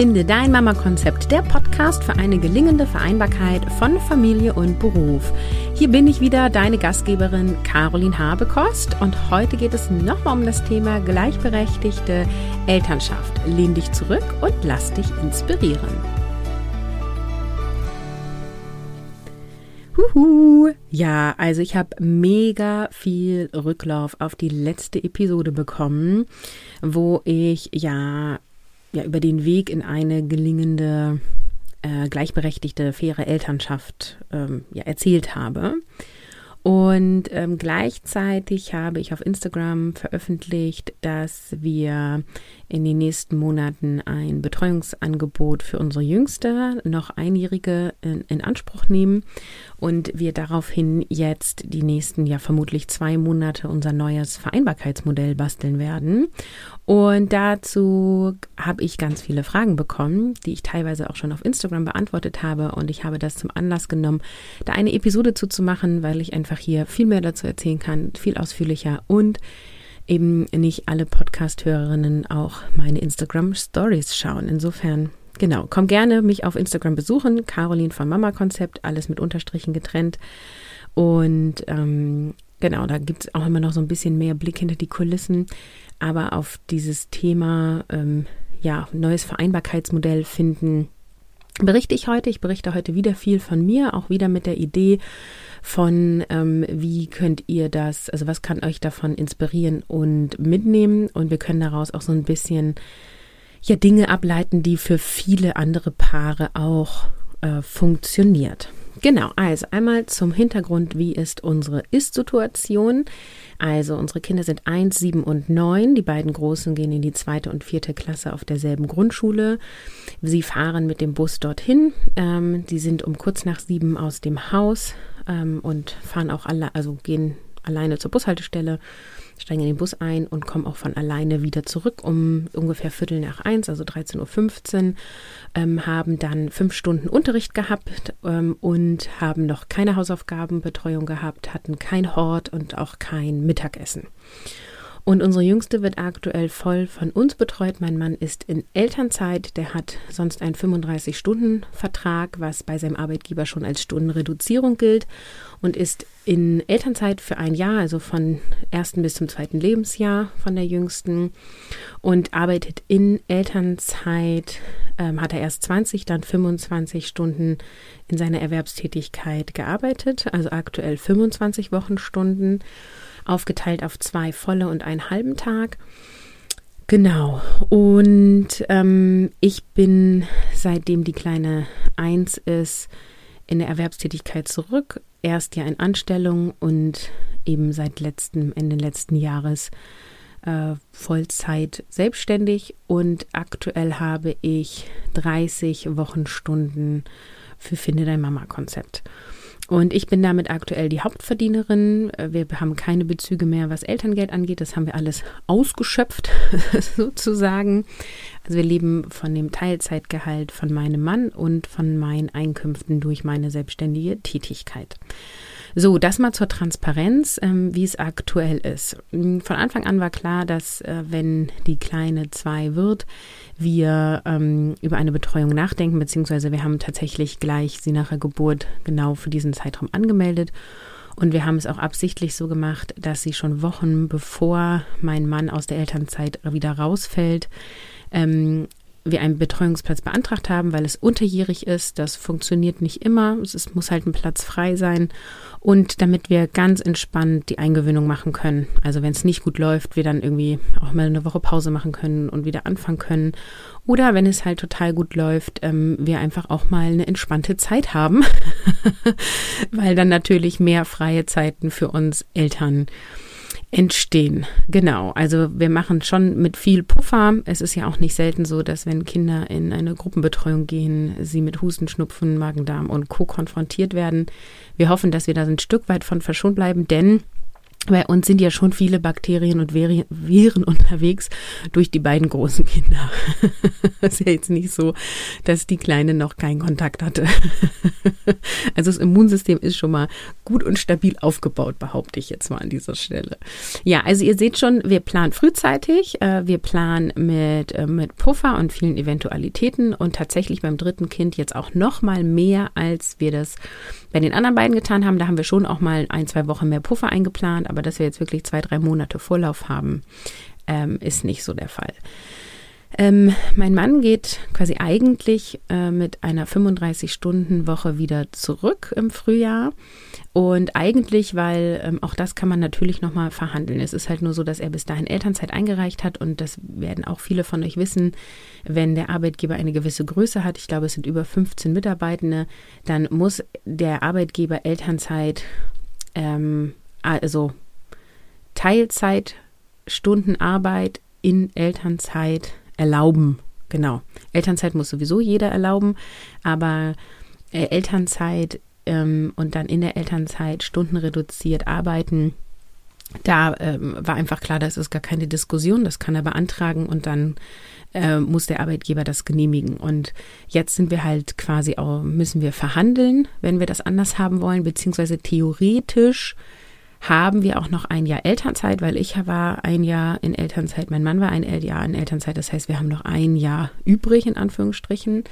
Finde dein Mama-Konzept, der Podcast für eine gelingende Vereinbarkeit von Familie und Beruf. Hier bin ich wieder, deine Gastgeberin Caroline Habekost und heute geht es nochmal um das Thema gleichberechtigte Elternschaft. Lehn dich zurück und lass dich inspirieren. Huhu. Ja, also ich habe mega viel Rücklauf auf die letzte Episode bekommen, wo ich ja ja, über den Weg in eine gelingende, äh, gleichberechtigte, faire Elternschaft ähm, ja, erzählt habe. Und ähm, gleichzeitig habe ich auf Instagram veröffentlicht, dass wir in den nächsten Monaten ein Betreuungsangebot für unsere Jüngste, noch Einjährige, in, in Anspruch nehmen und wir daraufhin jetzt die nächsten, ja vermutlich zwei Monate unser neues Vereinbarkeitsmodell basteln werden. Und dazu habe ich ganz viele Fragen bekommen, die ich teilweise auch schon auf Instagram beantwortet habe. Und ich habe das zum Anlass genommen, da eine Episode zuzumachen, weil ich einfach hier viel mehr dazu erzählen kann, viel ausführlicher und eben nicht alle Podcast-Hörerinnen auch meine Instagram Stories schauen. Insofern Genau, komm gerne mich auf Instagram besuchen, Caroline von Mama Konzept, alles mit Unterstrichen getrennt. Und ähm, genau, da gibt es auch immer noch so ein bisschen mehr Blick hinter die Kulissen. Aber auf dieses Thema, ähm, ja, neues Vereinbarkeitsmodell finden, berichte ich heute. Ich berichte heute wieder viel von mir, auch wieder mit der Idee von, ähm, wie könnt ihr das, also was kann euch davon inspirieren und mitnehmen. Und wir können daraus auch so ein bisschen ja Dinge ableiten, die für viele andere Paare auch äh, funktioniert. Genau, also einmal zum Hintergrund, wie ist unsere Ist-Situation? Also unsere Kinder sind 1, 7 und 9. Die beiden Großen gehen in die zweite und vierte Klasse auf derselben Grundschule. Sie fahren mit dem Bus dorthin. Ähm, die sind um kurz nach sieben aus dem Haus ähm, und fahren auch alle, also gehen alleine zur Bushaltestelle steigen in den Bus ein und kommen auch von alleine wieder zurück um ungefähr Viertel nach eins, also 13.15 Uhr, ähm, haben dann fünf Stunden Unterricht gehabt ähm, und haben noch keine Hausaufgabenbetreuung gehabt, hatten kein Hort und auch kein Mittagessen. Und unsere Jüngste wird aktuell voll von uns betreut. Mein Mann ist in Elternzeit. Der hat sonst einen 35-Stunden-Vertrag, was bei seinem Arbeitgeber schon als Stundenreduzierung gilt und ist in Elternzeit für ein Jahr, also von ersten bis zum zweiten Lebensjahr von der Jüngsten und arbeitet in Elternzeit, ähm, hat er erst 20, dann 25 Stunden in seiner Erwerbstätigkeit gearbeitet, also aktuell 25 Wochenstunden aufgeteilt auf zwei volle und einen halben Tag. Genau. Und ähm, ich bin, seitdem die kleine Eins ist, in der Erwerbstätigkeit zurück. Erst ja in Anstellung und eben seit letztem, Ende letzten Jahres äh, Vollzeit selbstständig. Und aktuell habe ich 30 Wochenstunden für Finde dein Mama-Konzept. Und ich bin damit aktuell die Hauptverdienerin. Wir haben keine Bezüge mehr, was Elterngeld angeht. Das haben wir alles ausgeschöpft, sozusagen. Also wir leben von dem Teilzeitgehalt von meinem Mann und von meinen Einkünften durch meine selbstständige Tätigkeit. So, das mal zur Transparenz, ähm, wie es aktuell ist. Von Anfang an war klar, dass äh, wenn die Kleine zwei wird, wir ähm, über eine Betreuung nachdenken, beziehungsweise wir haben tatsächlich gleich sie nach der Geburt genau für diesen Zeitraum angemeldet. Und wir haben es auch absichtlich so gemacht, dass sie schon Wochen bevor mein Mann aus der Elternzeit wieder rausfällt, ähm, wir einen Betreuungsplatz beantragt haben, weil es unterjährig ist. Das funktioniert nicht immer. Es muss halt ein Platz frei sein. Und damit wir ganz entspannt die Eingewöhnung machen können. Also wenn es nicht gut läuft, wir dann irgendwie auch mal eine Woche Pause machen können und wieder anfangen können. Oder wenn es halt total gut läuft, ähm, wir einfach auch mal eine entspannte Zeit haben. weil dann natürlich mehr freie Zeiten für uns Eltern entstehen. Genau, also wir machen schon mit viel Puffer. Es ist ja auch nicht selten so, dass wenn Kinder in eine Gruppenbetreuung gehen, sie mit Husten, Schnupfen, Magen-Darm und Co. konfrontiert werden. Wir hoffen, dass wir da ein Stück weit von verschont bleiben, denn bei uns sind ja schon viele Bakterien und Viren unterwegs durch die beiden großen Kinder. ist ja jetzt nicht so, dass die Kleine noch keinen Kontakt hatte. also das Immunsystem ist schon mal gut und stabil aufgebaut, behaupte ich jetzt mal an dieser Stelle. Ja, also ihr seht schon, wir planen frühzeitig, äh, wir planen mit, äh, mit Puffer und vielen Eventualitäten und tatsächlich beim dritten Kind jetzt auch noch mal mehr, als wir das bei den anderen beiden getan haben. Da haben wir schon auch mal ein, zwei Wochen mehr Puffer eingeplant aber dass wir jetzt wirklich zwei, drei Monate Vorlauf haben, ähm, ist nicht so der Fall. Ähm, mein Mann geht quasi eigentlich äh, mit einer 35-Stunden-Woche wieder zurück im Frühjahr. Und eigentlich, weil ähm, auch das kann man natürlich nochmal verhandeln. Es ist halt nur so, dass er bis dahin Elternzeit eingereicht hat und das werden auch viele von euch wissen, wenn der Arbeitgeber eine gewisse Größe hat, ich glaube es sind über 15 Mitarbeitende, dann muss der Arbeitgeber Elternzeit ähm, also Teilzeitstundenarbeit in Elternzeit erlauben. Genau. Elternzeit muss sowieso jeder erlauben, aber äh, Elternzeit ähm, und dann in der Elternzeit Stunden reduziert arbeiten, da ähm, war einfach klar, das ist gar keine Diskussion, das kann er beantragen und dann äh, muss der Arbeitgeber das genehmigen. Und jetzt sind wir halt quasi auch, müssen wir verhandeln, wenn wir das anders haben wollen, beziehungsweise theoretisch haben wir auch noch ein Jahr Elternzeit, weil ich war ein Jahr in Elternzeit, mein Mann war ein Jahr in Elternzeit. Das heißt, wir haben noch ein Jahr übrig, in Anführungsstrichen.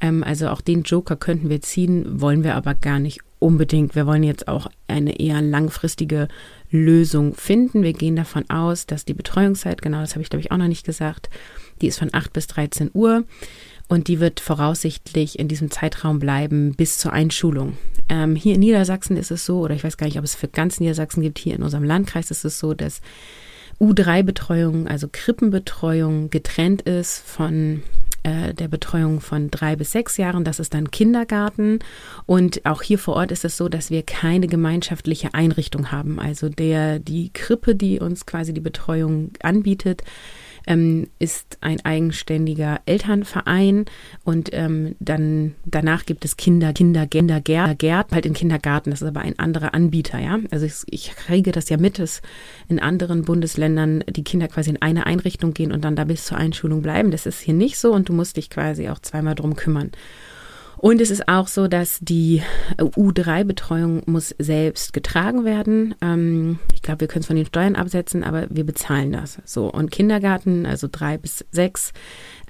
Ähm, also auch den Joker könnten wir ziehen, wollen wir aber gar nicht unbedingt. Wir wollen jetzt auch eine eher langfristige Lösung finden. Wir gehen davon aus, dass die Betreuungszeit, genau das habe ich glaube ich auch noch nicht gesagt, die ist von 8 bis 13 Uhr und die wird voraussichtlich in diesem Zeitraum bleiben bis zur Einschulung. Ähm, hier in Niedersachsen ist es so, oder ich weiß gar nicht, ob es für ganz Niedersachsen gibt, hier in unserem Landkreis ist es so, dass U3-Betreuung, also Krippenbetreuung, getrennt ist von äh, der Betreuung von drei bis sechs Jahren. Das ist dann Kindergarten. Und auch hier vor Ort ist es so, dass wir keine gemeinschaftliche Einrichtung haben. Also der, die Krippe, die uns quasi die Betreuung anbietet, ähm, ist ein eigenständiger Elternverein und ähm, dann danach gibt es Kinder, Kinder, Kinder, Gärten, halt in Kindergarten. Das ist aber ein anderer Anbieter, ja. Also ich, ich kriege das ja mit, dass in anderen Bundesländern die Kinder quasi in eine Einrichtung gehen und dann da bis zur Einschulung bleiben. Das ist hier nicht so und du musst dich quasi auch zweimal drum kümmern. Und es ist auch so, dass die U3-Betreuung muss selbst getragen werden. Ähm, ich glaube, wir können es von den Steuern absetzen, aber wir bezahlen das. So und Kindergarten, also drei bis sechs,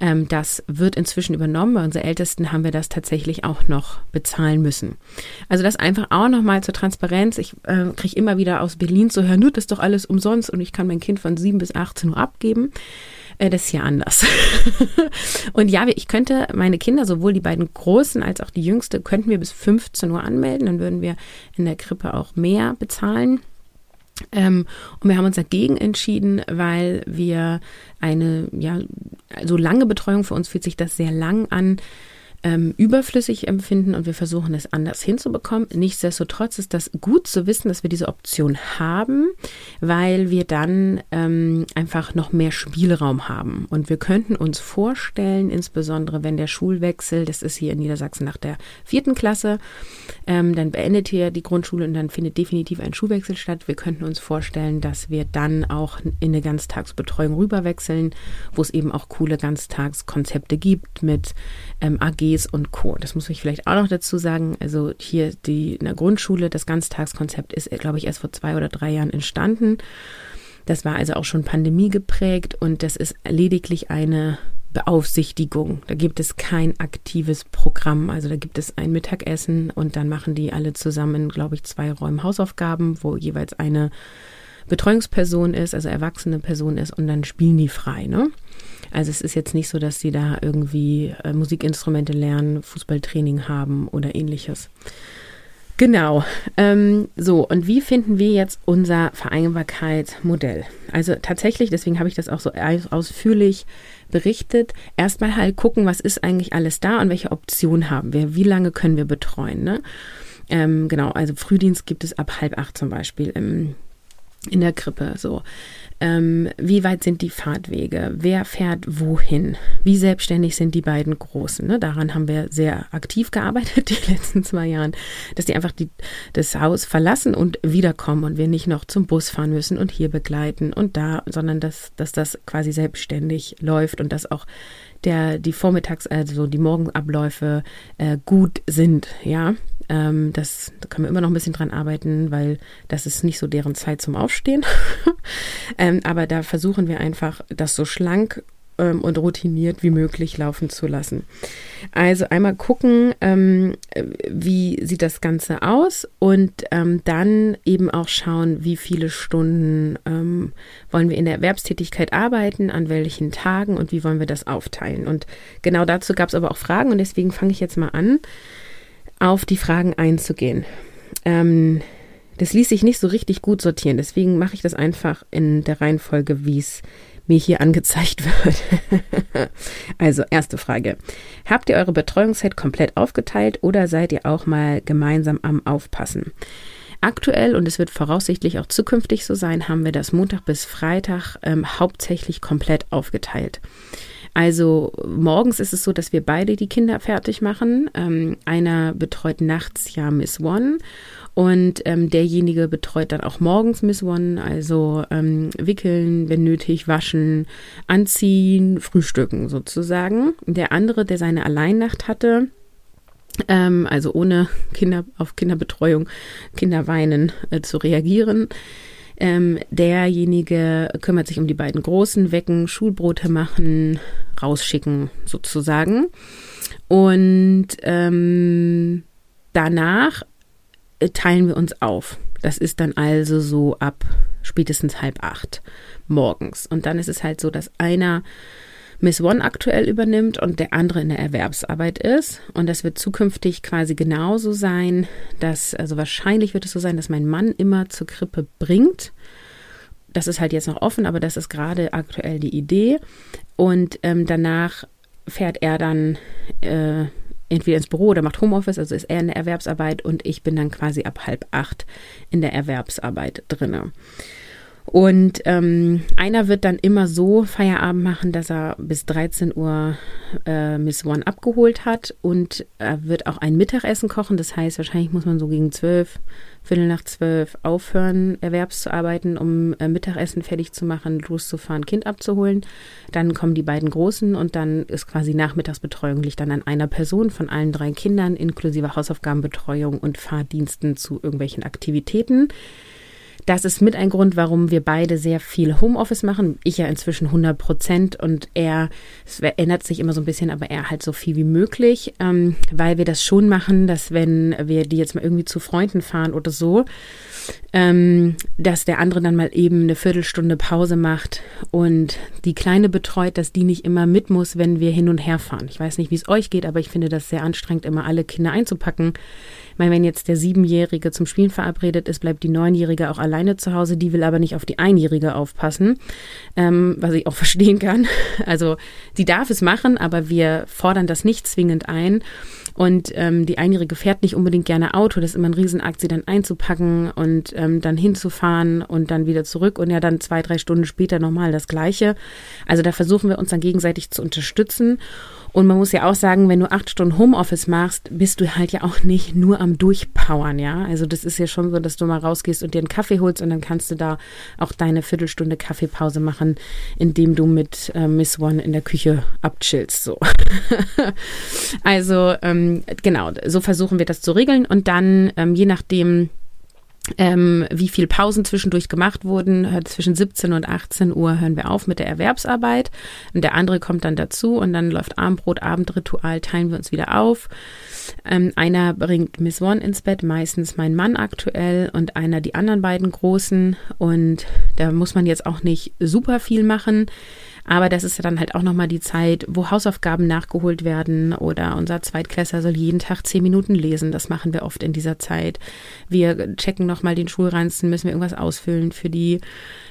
ähm, das wird inzwischen übernommen. Bei unseren Ältesten haben wir das tatsächlich auch noch bezahlen müssen. Also das einfach auch nochmal zur Transparenz. Ich äh, kriege immer wieder aus Berlin zu hören, das ist doch alles umsonst und ich kann mein Kind von sieben bis 18 Uhr abgeben. Äh, das ist hier anders. und ja, ich könnte meine Kinder, sowohl die beiden Großen als auch die Jüngste, könnten wir bis 15 Uhr anmelden. Dann würden wir in der Krippe auch mehr bezahlen. Ähm, und wir haben uns dagegen entschieden, weil wir eine, ja, so lange Betreuung für uns fühlt sich das sehr lang an ähm, überflüssig empfinden und wir versuchen es anders hinzubekommen. Nichtsdestotrotz ist das gut zu wissen, dass wir diese Option haben, weil wir dann ähm, einfach noch mehr Spielraum haben. Und wir könnten uns vorstellen, insbesondere wenn der Schulwechsel, das ist hier in Niedersachsen nach der vierten Klasse, ähm, dann beendet hier die Grundschule und dann findet definitiv ein Schulwechsel statt. Wir könnten uns vorstellen, dass wir dann auch in eine Ganztagsbetreuung rüberwechseln, wo es eben auch coole Ganztagskonzepte gibt mit ähm, AG AGs und Co. Das muss ich vielleicht auch noch dazu sagen. Also hier die in der Grundschule, das Ganztagskonzept ist, glaube ich, erst vor zwei oder drei Jahren entstanden. Das war also auch schon Pandemie geprägt und das ist lediglich eine Beaufsichtigung. Da gibt es kein aktives Programm. Also da gibt es ein Mittagessen und dann machen die alle zusammen, glaube ich, zwei Räume Hausaufgaben, wo jeweils eine Betreuungsperson ist, also erwachsene Person ist und dann spielen die frei. Ne? Also es ist jetzt nicht so, dass sie da irgendwie äh, Musikinstrumente lernen, Fußballtraining haben oder ähnliches. Genau. Ähm, so, und wie finden wir jetzt unser Vereinbarkeitsmodell? Also tatsächlich, deswegen habe ich das auch so ausführlich berichtet, erstmal halt gucken, was ist eigentlich alles da und welche Optionen haben wir, wie lange können wir betreuen. Ne? Ähm, genau, also Frühdienst gibt es ab halb acht zum Beispiel im in der Krippe. So, ähm, wie weit sind die Fahrtwege? Wer fährt wohin? Wie selbstständig sind die beiden Großen? Ne? Daran haben wir sehr aktiv gearbeitet die letzten zwei Jahren, dass die einfach die, das Haus verlassen und wiederkommen und wir nicht noch zum Bus fahren müssen und hier begleiten und da, sondern dass, dass das quasi selbstständig läuft und dass auch der, die Vormittags-, also die Morgenabläufe äh, gut sind, ja. Ähm, das da können wir immer noch ein bisschen dran arbeiten, weil das ist nicht so deren Zeit zum Aufstehen. ähm, aber da versuchen wir einfach, das so schlank ähm, und routiniert wie möglich laufen zu lassen. Also einmal gucken, ähm, wie sieht das Ganze aus und ähm, dann eben auch schauen, wie viele Stunden ähm, wollen wir in der Erwerbstätigkeit arbeiten, an welchen Tagen und wie wollen wir das aufteilen. Und genau dazu gab es aber auch Fragen und deswegen fange ich jetzt mal an, auf die Fragen einzugehen. Ähm, das ließ sich nicht so richtig gut sortieren, deswegen mache ich das einfach in der Reihenfolge, wie es mir hier angezeigt wird. also erste Frage. Habt ihr eure Betreuungszeit komplett aufgeteilt oder seid ihr auch mal gemeinsam am Aufpassen? Aktuell, und es wird voraussichtlich auch zukünftig so sein, haben wir das Montag bis Freitag ähm, hauptsächlich komplett aufgeteilt. Also morgens ist es so, dass wir beide die Kinder fertig machen. Ähm, einer betreut nachts ja Miss One und ähm, derjenige betreut dann auch morgens Miss One, also ähm, wickeln, wenn nötig, waschen, anziehen, frühstücken sozusagen. Der andere, der seine Alleinnacht hatte, ähm, also ohne Kinder auf Kinderbetreuung, Kinderweinen äh, zu reagieren. Ähm, derjenige kümmert sich um die beiden Großen, wecken, Schulbrote machen, rausschicken sozusagen. Und ähm, danach äh, teilen wir uns auf. Das ist dann also so ab spätestens halb acht morgens. Und dann ist es halt so, dass einer Miss One aktuell übernimmt und der andere in der Erwerbsarbeit ist. Und das wird zukünftig quasi genauso sein, dass, also wahrscheinlich wird es so sein, dass mein Mann immer zur Krippe bringt. Das ist halt jetzt noch offen, aber das ist gerade aktuell die Idee. Und ähm, danach fährt er dann äh, entweder ins Büro oder macht Homeoffice, also ist er in der Erwerbsarbeit und ich bin dann quasi ab halb acht in der Erwerbsarbeit drinne. Und ähm, einer wird dann immer so Feierabend machen, dass er bis 13 Uhr äh, Miss One abgeholt hat und er wird auch ein Mittagessen kochen. Das heißt, wahrscheinlich muss man so gegen 12, Viertel nach 12 aufhören, erwerbs zu arbeiten, um äh, Mittagessen fertig zu machen, loszufahren, Kind abzuholen. Dann kommen die beiden Großen und dann ist quasi Nachmittagsbetreuung liegt dann an einer Person von allen drei Kindern inklusive Hausaufgabenbetreuung und Fahrdiensten zu irgendwelchen Aktivitäten. Das ist mit ein Grund, warum wir beide sehr viel Homeoffice machen. Ich ja inzwischen 100 Prozent und er, es ändert sich immer so ein bisschen, aber er halt so viel wie möglich, ähm, weil wir das schon machen, dass wenn wir die jetzt mal irgendwie zu Freunden fahren oder so, ähm, dass der andere dann mal eben eine Viertelstunde Pause macht und die Kleine betreut, dass die nicht immer mit muss, wenn wir hin und her fahren. Ich weiß nicht, wie es euch geht, aber ich finde das sehr anstrengend, immer alle Kinder einzupacken. Ich meine, wenn jetzt der Siebenjährige zum Spielen verabredet ist, bleibt die Neunjährige auch alleine zu Hause. Die will aber nicht auf die Einjährige aufpassen, ähm, was ich auch verstehen kann. Also die darf es machen, aber wir fordern das nicht zwingend ein. Und ähm, die Einjährige fährt nicht unbedingt gerne Auto. Das ist immer ein Riesenakt, sie dann einzupacken und ähm, dann hinzufahren und dann wieder zurück und ja dann zwei, drei Stunden später nochmal das Gleiche. Also da versuchen wir uns dann gegenseitig zu unterstützen. Und man muss ja auch sagen, wenn du acht Stunden Homeoffice machst, bist du halt ja auch nicht nur am Durchpowern, ja. Also das ist ja schon so, dass du mal rausgehst und dir einen Kaffee holst und dann kannst du da auch deine Viertelstunde Kaffeepause machen, indem du mit äh, Miss One in der Küche abchillst, so. also ähm, genau, so versuchen wir das zu regeln und dann ähm, je nachdem, ähm, wie viel Pausen zwischendurch gemacht wurden. Zwischen 17 und 18 Uhr hören wir auf mit der Erwerbsarbeit und der andere kommt dann dazu und dann läuft Abendbrot, Abendritual, teilen wir uns wieder auf. Ähm, einer bringt Miss One ins Bett, meistens mein Mann aktuell und einer die anderen beiden Großen und Da muss man jetzt auch nicht super viel machen. Aber das ist ja dann halt auch nochmal die Zeit, wo Hausaufgaben nachgeholt werden oder unser Zweitklässler soll jeden Tag zehn Minuten lesen. Das machen wir oft in dieser Zeit. Wir checken nochmal den Schulranzen, müssen wir irgendwas ausfüllen für die,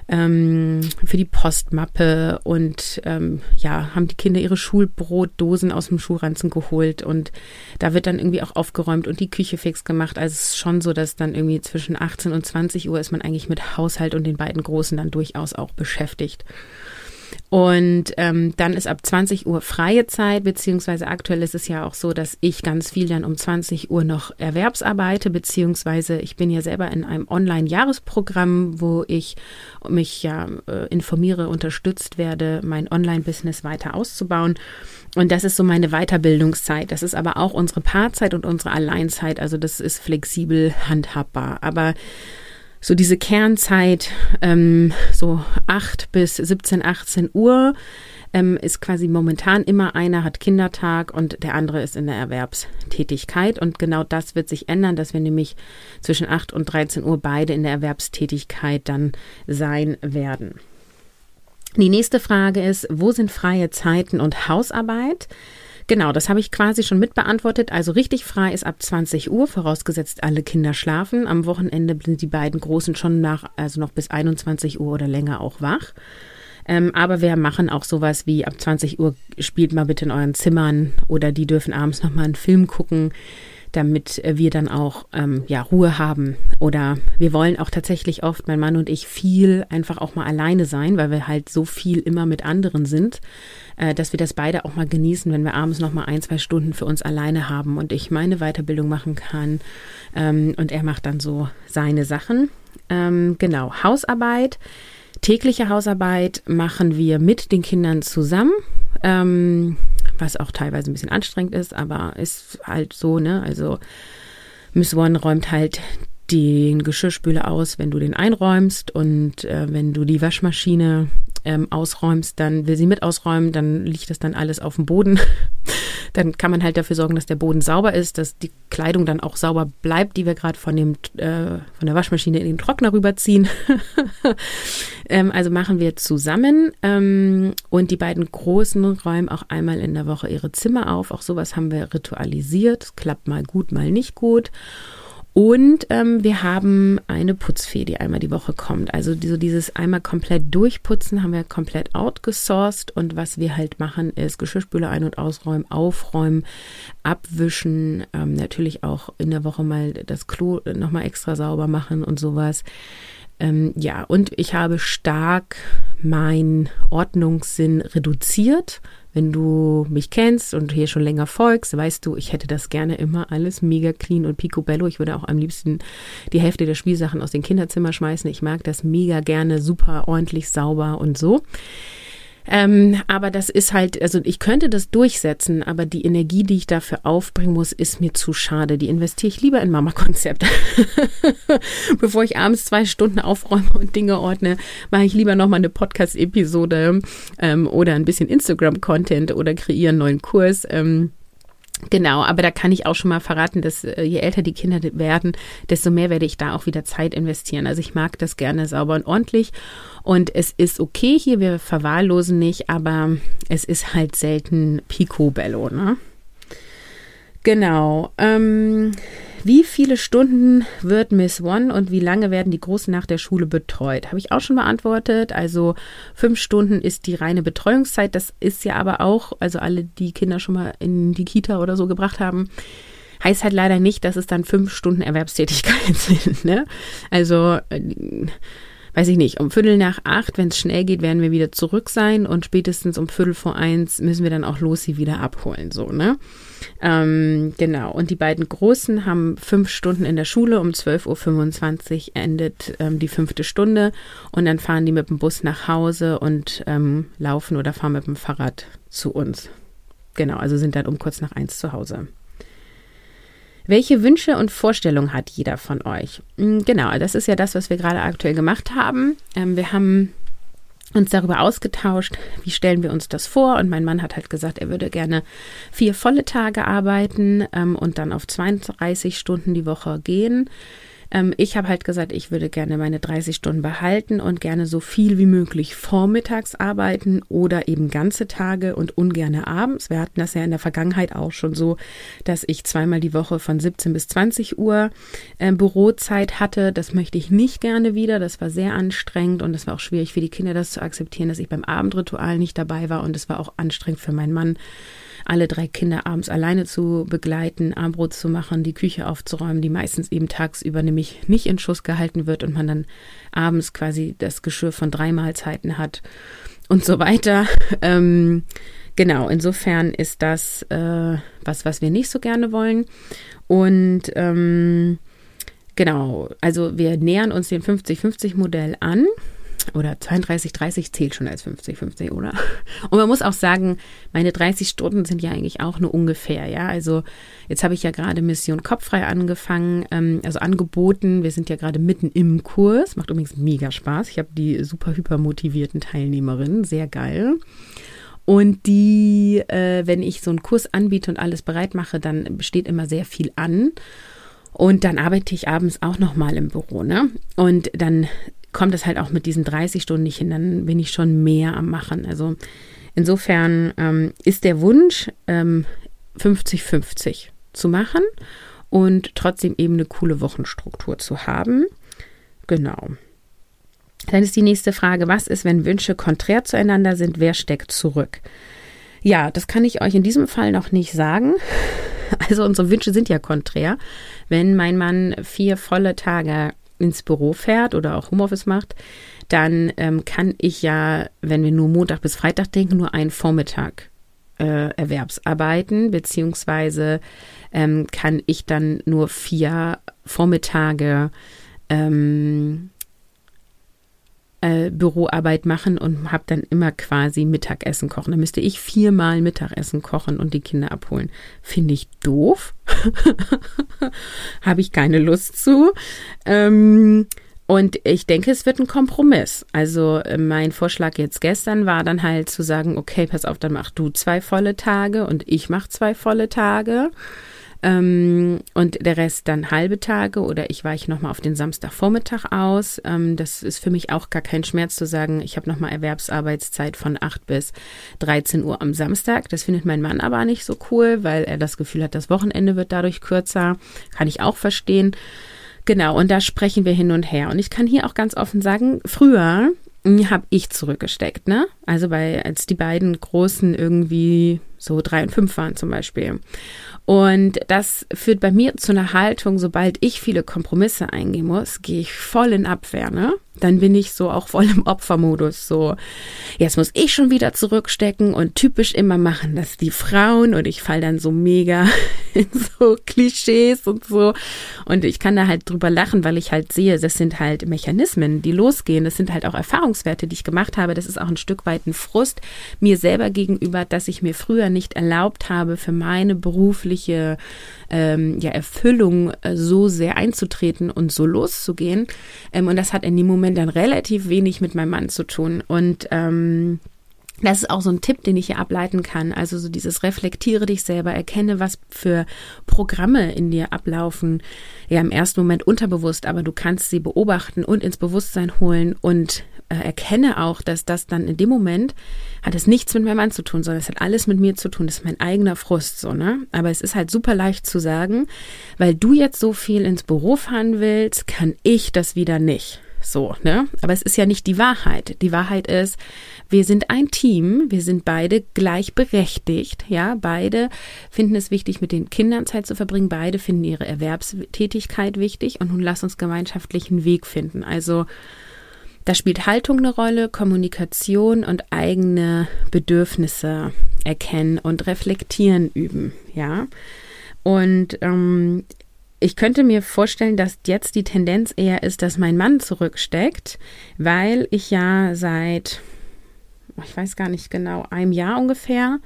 ähm, für die Postmappe und ähm, ja, haben die Kinder ihre Schulbrotdosen aus dem Schulranzen geholt und da wird dann irgendwie auch aufgeräumt und die Küche fix gemacht. Also es ist schon so, dass dann irgendwie zwischen 18 und 20 Uhr ist man eigentlich mit Haushalt und den beiden Großen dann durchaus auch beschäftigt. Und ähm, dann ist ab 20 Uhr freie Zeit, beziehungsweise aktuell ist es ja auch so, dass ich ganz viel dann um 20 Uhr noch erwerbsarbeite, beziehungsweise ich bin ja selber in einem Online-Jahresprogramm, wo ich mich ja äh, informiere, unterstützt werde, mein Online-Business weiter auszubauen. Und das ist so meine Weiterbildungszeit. Das ist aber auch unsere Paarzeit und unsere Alleinzeit. Also das ist flexibel handhabbar. Aber so diese Kernzeit, ähm, so 8 bis 17, 18 Uhr, ähm, ist quasi momentan immer einer hat Kindertag und der andere ist in der Erwerbstätigkeit. Und genau das wird sich ändern, dass wir nämlich zwischen 8 und 13 Uhr beide in der Erwerbstätigkeit dann sein werden. Die nächste Frage ist, wo sind freie Zeiten und Hausarbeit? Genau, das habe ich quasi schon mitbeantwortet. Also richtig frei ist ab 20 Uhr, vorausgesetzt alle Kinder schlafen. Am Wochenende sind die beiden Großen schon nach, also noch bis 21 Uhr oder länger auch wach. Ähm, aber wir machen auch sowas wie ab 20 Uhr spielt mal bitte in euren Zimmern oder die dürfen abends nochmal einen Film gucken damit wir dann auch ähm, ja, Ruhe haben. Oder wir wollen auch tatsächlich oft, mein Mann und ich, viel einfach auch mal alleine sein, weil wir halt so viel immer mit anderen sind, äh, dass wir das beide auch mal genießen, wenn wir abends noch mal ein, zwei Stunden für uns alleine haben und ich meine Weiterbildung machen kann ähm, und er macht dann so seine Sachen. Ähm, genau, Hausarbeit. Tägliche Hausarbeit machen wir mit den Kindern zusammen. Ähm, was auch teilweise ein bisschen anstrengend ist, aber ist halt so, ne? Also Miss One räumt halt den Geschirrspüler aus, wenn du den einräumst und äh, wenn du die Waschmaschine ähm, ausräumst, dann will sie mit ausräumen, dann liegt das dann alles auf dem Boden. dann kann man halt dafür sorgen, dass der Boden sauber ist, dass die Kleidung dann auch sauber bleibt, die wir gerade von äh, von der Waschmaschine in den Trockner rüberziehen. ähm, also machen wir zusammen ähm, und die beiden Großen räumen auch einmal in der Woche ihre Zimmer auf. Auch sowas haben wir ritualisiert. Klappt mal gut, mal nicht gut. Und ähm, wir haben eine Putzfee, die einmal die Woche kommt. Also so dieses einmal komplett durchputzen haben wir komplett outgesourced. Und was wir halt machen, ist Geschirrspüler ein- und ausräumen, aufräumen, abwischen, ähm, natürlich auch in der Woche mal das Klo nochmal extra sauber machen und sowas. Ähm, ja, und ich habe stark meinen Ordnungssinn reduziert wenn du mich kennst und hier schon länger folgst, weißt du, ich hätte das gerne immer alles mega clean und picobello. Ich würde auch am liebsten die Hälfte der Spielsachen aus den Kinderzimmern schmeißen. Ich mag das mega gerne, super ordentlich, sauber und so. Ähm, aber das ist halt, also ich könnte das durchsetzen, aber die Energie, die ich dafür aufbringen muss, ist mir zu schade. Die investiere ich lieber in Mama-Konzepte. Bevor ich abends zwei Stunden aufräume und Dinge ordne, mache ich lieber nochmal eine Podcast-Episode ähm, oder ein bisschen Instagram-Content oder kreiere einen neuen Kurs. Ähm, Genau, aber da kann ich auch schon mal verraten, dass äh, je älter die Kinder werden, desto mehr werde ich da auch wieder Zeit investieren. Also ich mag das gerne sauber und ordentlich und es ist okay hier, wir verwahrlosen nicht, aber es ist halt selten Picobello, ne? Genau. Ähm, wie viele Stunden wird Miss One und wie lange werden die Großen nach der Schule betreut? Habe ich auch schon beantwortet. Also fünf Stunden ist die reine Betreuungszeit. Das ist ja aber auch, also alle, die Kinder schon mal in die Kita oder so gebracht haben, heißt halt leider nicht, dass es dann fünf Stunden Erwerbstätigkeit sind. Ne? Also äh, weiß ich nicht, um Viertel nach acht, wenn es schnell geht, werden wir wieder zurück sein und spätestens um Viertel vor eins müssen wir dann auch los sie wieder abholen, so, ne? Ähm, genau. Und die beiden Großen haben fünf Stunden in der Schule. Um 12.25 Uhr endet ähm, die fünfte Stunde und dann fahren die mit dem Bus nach Hause und ähm, laufen oder fahren mit dem Fahrrad zu uns. Genau, also sind dann um kurz nach eins zu Hause. Welche Wünsche und Vorstellungen hat jeder von euch? Hm, genau, das ist ja das, was wir gerade aktuell gemacht haben. Ähm, wir haben uns darüber ausgetauscht, wie stellen wir uns das vor. Und mein Mann hat halt gesagt, er würde gerne vier volle Tage arbeiten ähm, und dann auf 32 Stunden die Woche gehen. Ähm, ich habe halt gesagt, ich würde gerne meine 30 Stunden behalten und gerne so viel wie möglich vormittags arbeiten oder eben ganze Tage und ungerne abends. Wir hatten das ja in der Vergangenheit auch schon so, dass ich zweimal die Woche von 17 bis 20 Uhr äh, Bürozeit hatte. Das möchte ich nicht gerne wieder. Das war sehr anstrengend und es war auch schwierig für die Kinder, das zu akzeptieren, dass ich beim Abendritual nicht dabei war und es war auch anstrengend für meinen Mann alle drei Kinder abends alleine zu begleiten, Armbrot zu machen, die Küche aufzuräumen, die meistens eben tagsüber nämlich nicht in Schuss gehalten wird und man dann abends quasi das Geschirr von drei Mahlzeiten hat und so weiter. Ähm, genau, insofern ist das äh, was, was wir nicht so gerne wollen. Und ähm, genau, also wir nähern uns dem 50-50-Modell an oder 32, 30 zählt schon als 50, 50, oder? Und man muss auch sagen, meine 30 Stunden sind ja eigentlich auch nur ungefähr, ja. Also jetzt habe ich ja gerade Mission Kopffrei angefangen, ähm, also angeboten. Wir sind ja gerade mitten im Kurs, macht übrigens mega Spaß. Ich habe die super hyper motivierten Teilnehmerinnen, sehr geil. Und die, äh, wenn ich so einen Kurs anbiete und alles bereit mache, dann besteht immer sehr viel an. Und dann arbeite ich abends auch nochmal im Büro, ne? Und dann kommt es halt auch mit diesen 30 Stunden nicht hin, dann bin ich schon mehr am Machen. Also insofern ähm, ist der Wunsch, 50-50 ähm, zu machen und trotzdem eben eine coole Wochenstruktur zu haben. Genau. Dann ist die nächste Frage, was ist, wenn Wünsche konträr zueinander sind, wer steckt zurück? Ja, das kann ich euch in diesem Fall noch nicht sagen. Also unsere Wünsche sind ja konträr. Wenn mein Mann vier volle Tage ins Büro fährt oder auch Homeoffice macht, dann ähm, kann ich ja, wenn wir nur Montag bis Freitag denken, nur einen Vormittag äh, Erwerbsarbeiten, beziehungsweise ähm, kann ich dann nur vier Vormittage ähm, äh, Büroarbeit machen und habe dann immer quasi Mittagessen kochen. Da müsste ich viermal Mittagessen kochen und die Kinder abholen. Finde ich doof. habe ich keine Lust zu. Ähm, und ich denke, es wird ein Kompromiss. Also äh, mein Vorschlag jetzt gestern war dann halt zu sagen, okay, pass auf, dann mach du zwei volle Tage und ich mach zwei volle Tage. Ähm, und der Rest dann halbe Tage oder ich weiche nochmal auf den Samstagvormittag aus. Ähm, das ist für mich auch gar kein Schmerz zu sagen, ich habe nochmal Erwerbsarbeitszeit von 8 bis 13 Uhr am Samstag. Das findet mein Mann aber nicht so cool, weil er das Gefühl hat, das Wochenende wird dadurch kürzer. Kann ich auch verstehen. Genau, und da sprechen wir hin und her. Und ich kann hier auch ganz offen sagen, früher habe ich zurückgesteckt, ne? Also bei, als die beiden Großen irgendwie so drei und fünf waren zum Beispiel. Und das führt bei mir zu einer Haltung, sobald ich viele Kompromisse eingehen muss, gehe ich voll in Abwehr, ne? Dann bin ich so auch voll im Opfermodus, so, jetzt muss ich schon wieder zurückstecken und typisch immer machen das die Frauen und ich fall dann so mega in so Klischees und so. Und ich kann da halt drüber lachen, weil ich halt sehe, das sind halt Mechanismen, die losgehen. Das sind halt auch Erfahrungswerte, die ich gemacht habe. Das ist auch ein Stück weit ein Frust mir selber gegenüber, dass ich mir früher nicht erlaubt habe, für meine berufliche ähm, ja, Erfüllung äh, so sehr einzutreten und so loszugehen. Ähm, und das hat in dem Moment dann relativ wenig mit meinem Mann zu tun. Und ähm, das ist auch so ein Tipp, den ich hier ableiten kann. Also so dieses reflektiere dich selber, erkenne, was für Programme in dir ablaufen. Ja, im ersten Moment unterbewusst, aber du kannst sie beobachten und ins Bewusstsein holen und äh, erkenne auch, dass das dann in dem Moment hat es nichts mit meinem Mann zu tun, sondern es hat alles mit mir zu tun. Das ist mein eigener Frust, so, ne? Aber es ist halt super leicht zu sagen, weil du jetzt so viel ins Büro fahren willst, kann ich das wieder nicht. So, ne? Aber es ist ja nicht die Wahrheit. Die Wahrheit ist, wir sind ein Team, wir sind beide gleichberechtigt, ja? Beide finden es wichtig, mit den Kindern Zeit zu verbringen, beide finden ihre Erwerbstätigkeit wichtig und nun lass uns gemeinschaftlich einen Weg finden. Also, da spielt Haltung eine Rolle, Kommunikation und eigene Bedürfnisse erkennen und reflektieren üben, ja. Und ähm, ich könnte mir vorstellen, dass jetzt die Tendenz eher ist, dass mein Mann zurücksteckt, weil ich ja seit, ich weiß gar nicht genau, einem Jahr ungefähr,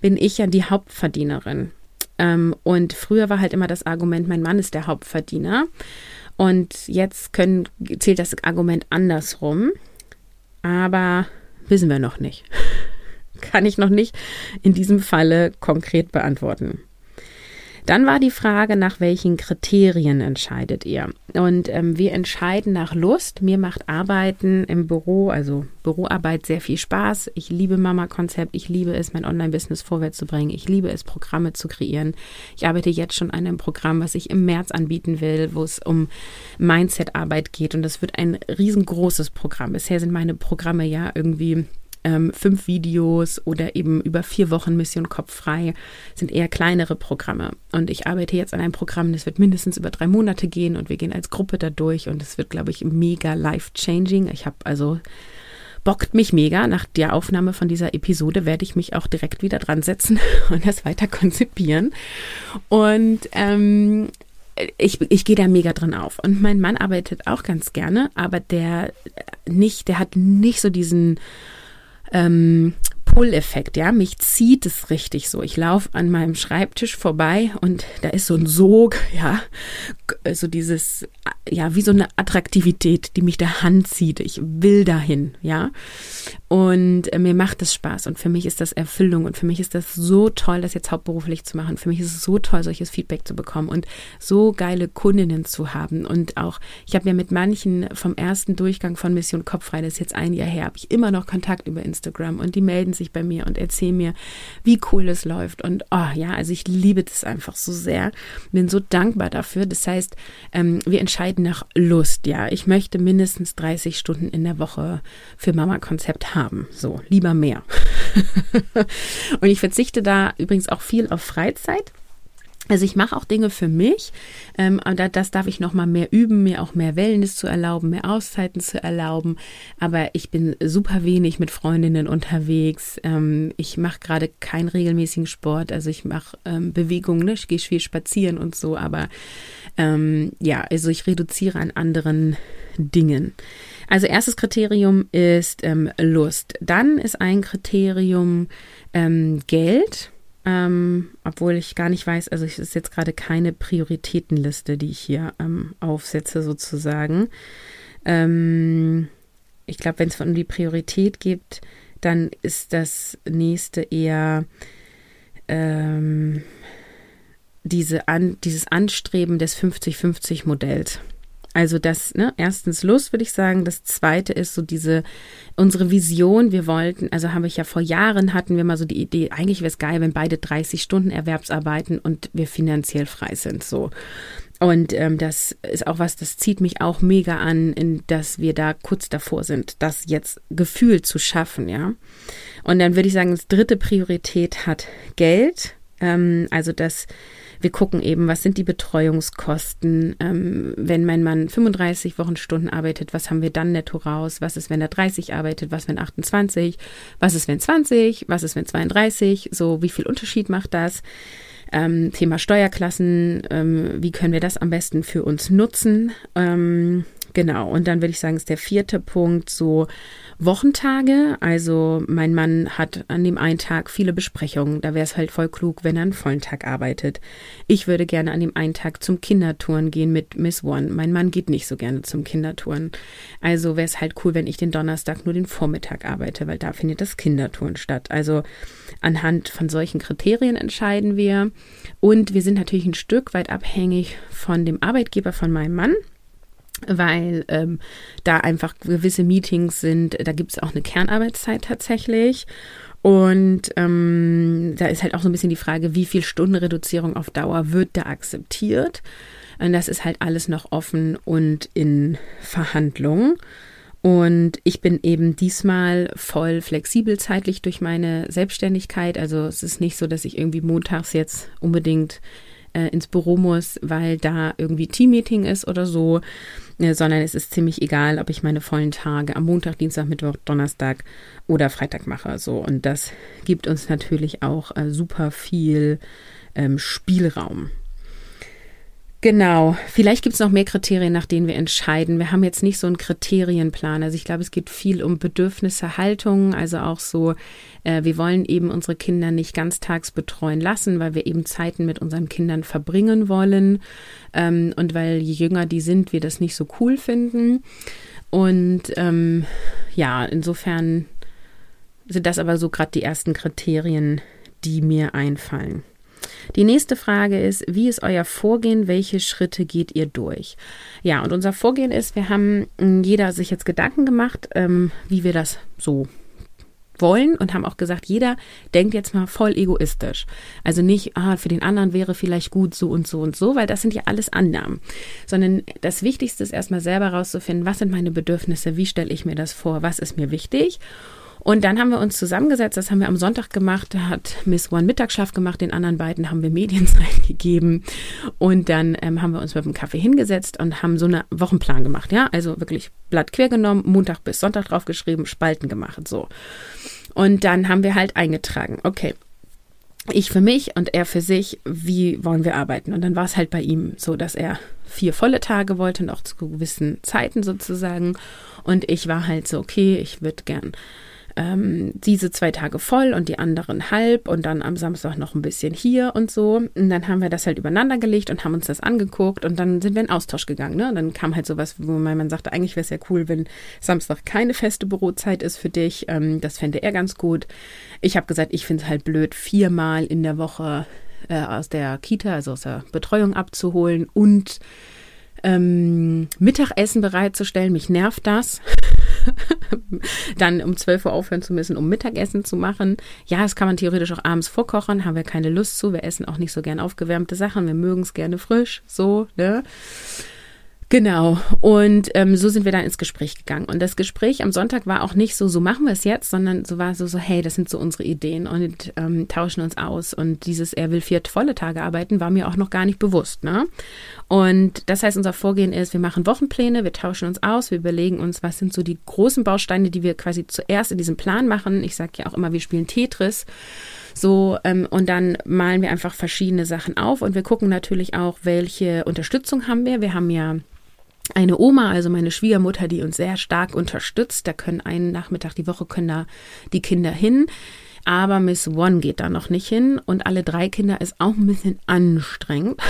bin ich ja die Hauptverdienerin. Ähm, und früher war halt immer das Argument, mein Mann ist der Hauptverdiener. Und jetzt können, zählt das Argument andersrum. Aber wissen wir noch nicht. Kann ich noch nicht in diesem Falle konkret beantworten. Dann war die Frage, nach welchen Kriterien entscheidet ihr? Und ähm, wir entscheiden nach Lust. Mir macht Arbeiten im Büro, also Büroarbeit, sehr viel Spaß. Ich liebe Mama-Konzept. Ich liebe es, mein Online-Business vorwärts zu bringen. Ich liebe es, Programme zu kreieren. Ich arbeite jetzt schon an einem Programm, was ich im März anbieten will, wo es um Mindset-Arbeit geht. Und das wird ein riesengroßes Programm. Bisher sind meine Programme ja irgendwie ähm, fünf Videos oder eben über vier Wochen Mission Kopf frei sind eher kleinere Programme. Und ich arbeite jetzt an einem Programm, das wird mindestens über drei Monate gehen und wir gehen als Gruppe da durch und es wird, glaube ich, mega life-changing. Ich habe also bockt mich mega. Nach der Aufnahme von dieser Episode werde ich mich auch direkt wieder dran setzen und das weiter konzipieren. Und ähm, ich, ich gehe da mega drin auf. Und mein Mann arbeitet auch ganz gerne, aber der nicht, der hat nicht so diesen ähm, Pull-Effekt, ja, mich zieht es richtig so. Ich laufe an meinem Schreibtisch vorbei und da ist so ein Sog, ja, so dieses, ja, wie so eine Attraktivität, die mich der Hand zieht. Ich will dahin, ja. Und äh, mir macht das Spaß und für mich ist das Erfüllung und für mich ist das so toll, das jetzt hauptberuflich zu machen. Für mich ist es so toll, solches Feedback zu bekommen und so geile Kundinnen zu haben. Und auch, ich habe ja mit manchen vom ersten Durchgang von Mission Kopffrei, das ist jetzt ein Jahr her, habe ich immer noch Kontakt über Instagram und die melden sich bei mir und erzählen mir, wie cool es läuft. Und oh ja, also ich liebe das einfach so sehr. Bin so dankbar dafür. Das heißt, ähm, wir entscheiden nach Lust, ja. Ich möchte mindestens 30 Stunden in der Woche für Mama-Konzept haben. So, lieber mehr. und ich verzichte da übrigens auch viel auf Freizeit. Also ich mache auch Dinge für mich, ähm, das darf ich noch mal mehr üben, mir auch mehr Wellness zu erlauben, mehr Auszeiten zu erlauben. Aber ich bin super wenig mit Freundinnen unterwegs. Ähm, ich mache gerade keinen regelmäßigen Sport, also ich mache ähm, Bewegungen, ne? ich gehe viel spazieren und so. Aber ähm, ja, also ich reduziere an anderen Dingen. Also erstes Kriterium ist ähm, Lust. Dann ist ein Kriterium ähm, Geld. Ähm, obwohl ich gar nicht weiß, also es ist jetzt gerade keine Prioritätenliste, die ich hier ähm, aufsetze sozusagen. Ähm, ich glaube, wenn es um die Priorität geht, dann ist das nächste eher ähm, diese an, dieses Anstreben des 50-50-Modells. Also das, ne, erstens Lust, würde ich sagen. Das zweite ist so diese, unsere Vision. Wir wollten, also habe ich ja vor Jahren hatten wir mal so die Idee, eigentlich wäre es geil, wenn beide 30 Stunden Erwerbsarbeiten und wir finanziell frei sind, so. Und ähm, das ist auch was, das zieht mich auch mega an, in, dass wir da kurz davor sind, das jetzt gefühlt zu schaffen, ja. Und dann würde ich sagen, das dritte Priorität hat Geld. Ähm, also das wir gucken eben, was sind die Betreuungskosten, ähm, wenn mein Mann 35 Wochenstunden arbeitet, was haben wir dann netto raus? Was ist, wenn er 30 arbeitet? Was, wenn 28? Was ist, wenn 20? Was ist, wenn 32? So, wie viel Unterschied macht das? Ähm, Thema Steuerklassen, ähm, wie können wir das am besten für uns nutzen? Ähm, genau, und dann würde ich sagen, ist der vierte Punkt so, Wochentage. Also mein Mann hat an dem einen Tag viele Besprechungen. Da wäre es halt voll klug, wenn er einen vollen Tag arbeitet. Ich würde gerne an dem einen Tag zum Kindertouren gehen mit Miss One. Mein Mann geht nicht so gerne zum Kindertouren. Also wäre es halt cool, wenn ich den Donnerstag nur den Vormittag arbeite, weil da findet das Kindertouren statt. Also anhand von solchen Kriterien entscheiden wir. Und wir sind natürlich ein Stück weit abhängig von dem Arbeitgeber von meinem Mann weil ähm, da einfach gewisse Meetings sind. Da gibt es auch eine Kernarbeitszeit tatsächlich. Und ähm, da ist halt auch so ein bisschen die Frage, wie viel Stundenreduzierung auf Dauer wird da akzeptiert. Und das ist halt alles noch offen und in Verhandlung. Und ich bin eben diesmal voll flexibel zeitlich durch meine Selbstständigkeit. Also es ist nicht so, dass ich irgendwie montags jetzt unbedingt äh, ins Büro muss, weil da irgendwie Teammeeting ist oder so, äh, sondern es ist ziemlich egal, ob ich meine vollen Tage am Montag, Dienstag, Mittwoch, Donnerstag oder Freitag mache. So und das gibt uns natürlich auch äh, super viel ähm, Spielraum. Genau, vielleicht gibt es noch mehr Kriterien, nach denen wir entscheiden. Wir haben jetzt nicht so einen Kriterienplan. Also ich glaube, es geht viel um Bedürfnisse, Haltungen, also auch so, äh, wir wollen eben unsere Kinder nicht ganztags betreuen lassen, weil wir eben Zeiten mit unseren Kindern verbringen wollen ähm, und weil je jünger die sind, wir das nicht so cool finden. Und ähm, ja, insofern sind das aber so gerade die ersten Kriterien, die mir einfallen. Die nächste Frage ist, wie ist euer Vorgehen? Welche Schritte geht ihr durch? Ja, und unser Vorgehen ist, wir haben mm, jeder sich jetzt Gedanken gemacht, ähm, wie wir das so wollen und haben auch gesagt, jeder denkt jetzt mal voll egoistisch. Also nicht, ah, für den anderen wäre vielleicht gut so und so und so, weil das sind ja alles Annahmen. Sondern das Wichtigste ist erstmal selber rauszufinden, was sind meine Bedürfnisse, wie stelle ich mir das vor, was ist mir wichtig und dann haben wir uns zusammengesetzt, das haben wir am Sonntag gemacht, da hat Miss One Mittagsschlaf gemacht, den anderen beiden haben wir Medienzeit gegeben und dann ähm, haben wir uns mit dem Kaffee hingesetzt und haben so einen Wochenplan gemacht, ja, also wirklich Blatt quer genommen, Montag bis Sonntag draufgeschrieben, Spalten gemacht, so. Und dann haben wir halt eingetragen, okay, ich für mich und er für sich, wie wollen wir arbeiten? Und dann war es halt bei ihm so, dass er vier volle Tage wollte und auch zu gewissen Zeiten sozusagen. Und ich war halt so, okay, ich würde gern ähm, diese zwei Tage voll und die anderen halb und dann am Samstag noch ein bisschen hier und so. Und dann haben wir das halt übereinander gelegt und haben uns das angeguckt und dann sind wir in Austausch gegangen. Ne? Und dann kam halt sowas, wo man, sagte, eigentlich wäre es ja cool, wenn Samstag keine feste Bürozeit ist für dich. Ähm, das fände er ganz gut. Ich habe gesagt, ich finde es halt blöd, viermal in der Woche äh, aus der Kita, also aus der Betreuung abzuholen und ähm, Mittagessen bereitzustellen. Mich nervt das. dann um 12 Uhr aufhören zu müssen, um Mittagessen zu machen. Ja, das kann man theoretisch auch abends vorkochen, haben wir keine Lust zu. Wir essen auch nicht so gern aufgewärmte Sachen, wir mögen es gerne frisch, so, ne? Genau. Und ähm, so sind wir dann ins Gespräch gegangen. Und das Gespräch am Sonntag war auch nicht so, so machen wir es jetzt, sondern so war so, so, hey, das sind so unsere Ideen und ähm, tauschen uns aus. Und dieses, er will vier volle Tage arbeiten, war mir auch noch gar nicht bewusst. Ne? Und das heißt, unser Vorgehen ist, wir machen Wochenpläne, wir tauschen uns aus, wir überlegen uns, was sind so die großen Bausteine, die wir quasi zuerst in diesem Plan machen. Ich sage ja auch immer, wir spielen Tetris. So, ähm, und dann malen wir einfach verschiedene Sachen auf und wir gucken natürlich auch, welche Unterstützung haben wir. Wir haben ja eine Oma, also meine Schwiegermutter, die uns sehr stark unterstützt. Da können einen Nachmittag die Woche können da die Kinder hin. Aber Miss One geht da noch nicht hin und alle drei Kinder ist auch ein bisschen anstrengend.